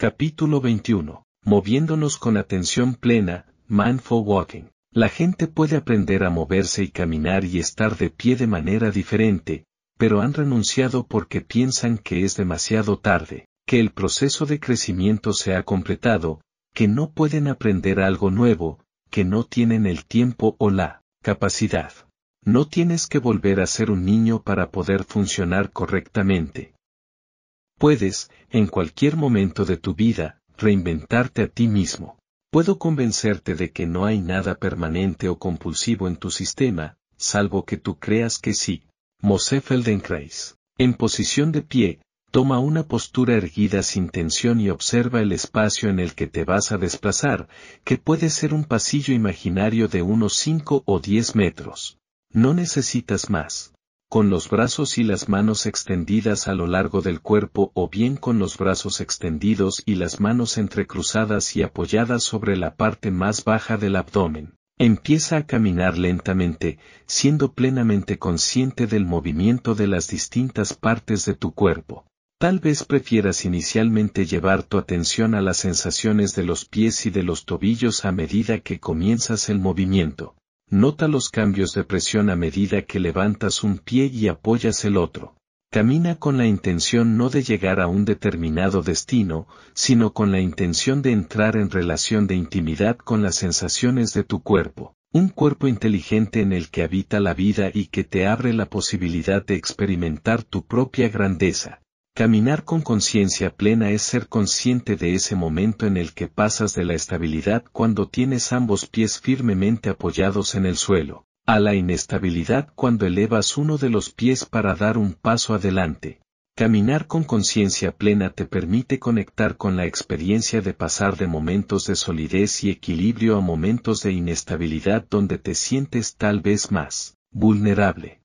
Capítulo 21. Moviéndonos con atención plena, Mindful Walking. La gente puede aprender a moverse y caminar y estar de pie de manera diferente, pero han renunciado porque piensan que es demasiado tarde, que el proceso de crecimiento se ha completado, que no pueden aprender algo nuevo, que no tienen el tiempo o la capacidad. No tienes que volver a ser un niño para poder funcionar correctamente. Puedes, en cualquier momento de tu vida, reinventarte a ti mismo. Puedo convencerte de que no hay nada permanente o compulsivo en tu sistema, salvo que tú creas que sí. Mosé Feldenkrais. En posición de pie, toma una postura erguida sin tensión y observa el espacio en el que te vas a desplazar, que puede ser un pasillo imaginario de unos 5 o 10 metros. No necesitas más. Con los brazos y las manos extendidas a lo largo del cuerpo o bien con los brazos extendidos y las manos entrecruzadas y apoyadas sobre la parte más baja del abdomen. Empieza a caminar lentamente, siendo plenamente consciente del movimiento de las distintas partes de tu cuerpo. Tal vez prefieras inicialmente llevar tu atención a las sensaciones de los pies y de los tobillos a medida que comienzas el movimiento. Nota los cambios de presión a medida que levantas un pie y apoyas el otro. Camina con la intención no de llegar a un determinado destino, sino con la intención de entrar en relación de intimidad con las sensaciones de tu cuerpo, un cuerpo inteligente en el que habita la vida y que te abre la posibilidad de experimentar tu propia grandeza. Caminar con conciencia plena es ser consciente de ese momento en el que pasas de la estabilidad cuando tienes ambos pies firmemente apoyados en el suelo, a la inestabilidad cuando elevas uno de los pies para dar un paso adelante. Caminar con conciencia plena te permite conectar con la experiencia de pasar de momentos de solidez y equilibrio a momentos de inestabilidad donde te sientes tal vez más vulnerable.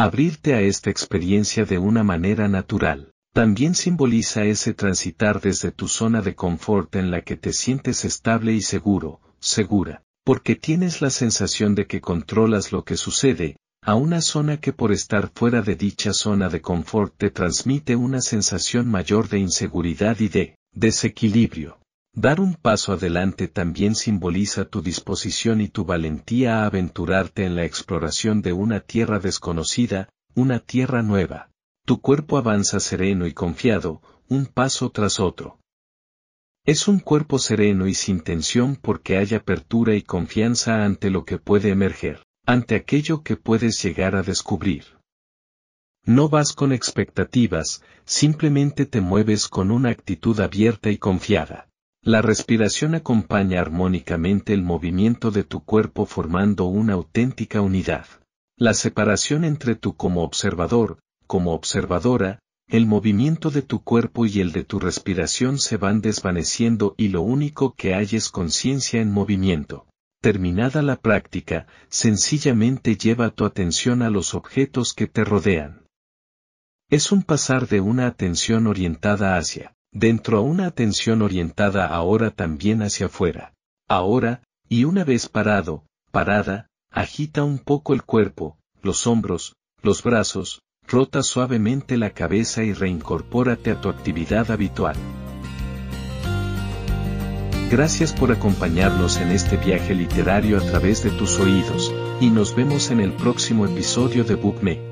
Abrirte a esta experiencia de una manera natural, también simboliza ese transitar desde tu zona de confort en la que te sientes estable y seguro, segura, porque tienes la sensación de que controlas lo que sucede, a una zona que por estar fuera de dicha zona de confort te transmite una sensación mayor de inseguridad y de desequilibrio. Dar un paso adelante también simboliza tu disposición y tu valentía a aventurarte en la exploración de una tierra desconocida, una tierra nueva. Tu cuerpo avanza sereno y confiado, un paso tras otro. Es un cuerpo sereno y sin tensión porque hay apertura y confianza ante lo que puede emerger, ante aquello que puedes llegar a descubrir. No vas con expectativas, simplemente te mueves con una actitud abierta y confiada. La respiración acompaña armónicamente el movimiento de tu cuerpo formando una auténtica unidad. La separación entre tú como observador, como observadora, el movimiento de tu cuerpo y el de tu respiración se van desvaneciendo y lo único que hay es conciencia en movimiento. Terminada la práctica, sencillamente lleva tu atención a los objetos que te rodean. Es un pasar de una atención orientada hacia, dentro a una atención orientada ahora también hacia afuera. Ahora, y una vez parado, parada, agita un poco el cuerpo, los hombros, los brazos, Rota suavemente la cabeza y reincorpórate a tu actividad habitual. Gracias por acompañarnos en este viaje literario a través de tus oídos, y nos vemos en el próximo episodio de Bookme.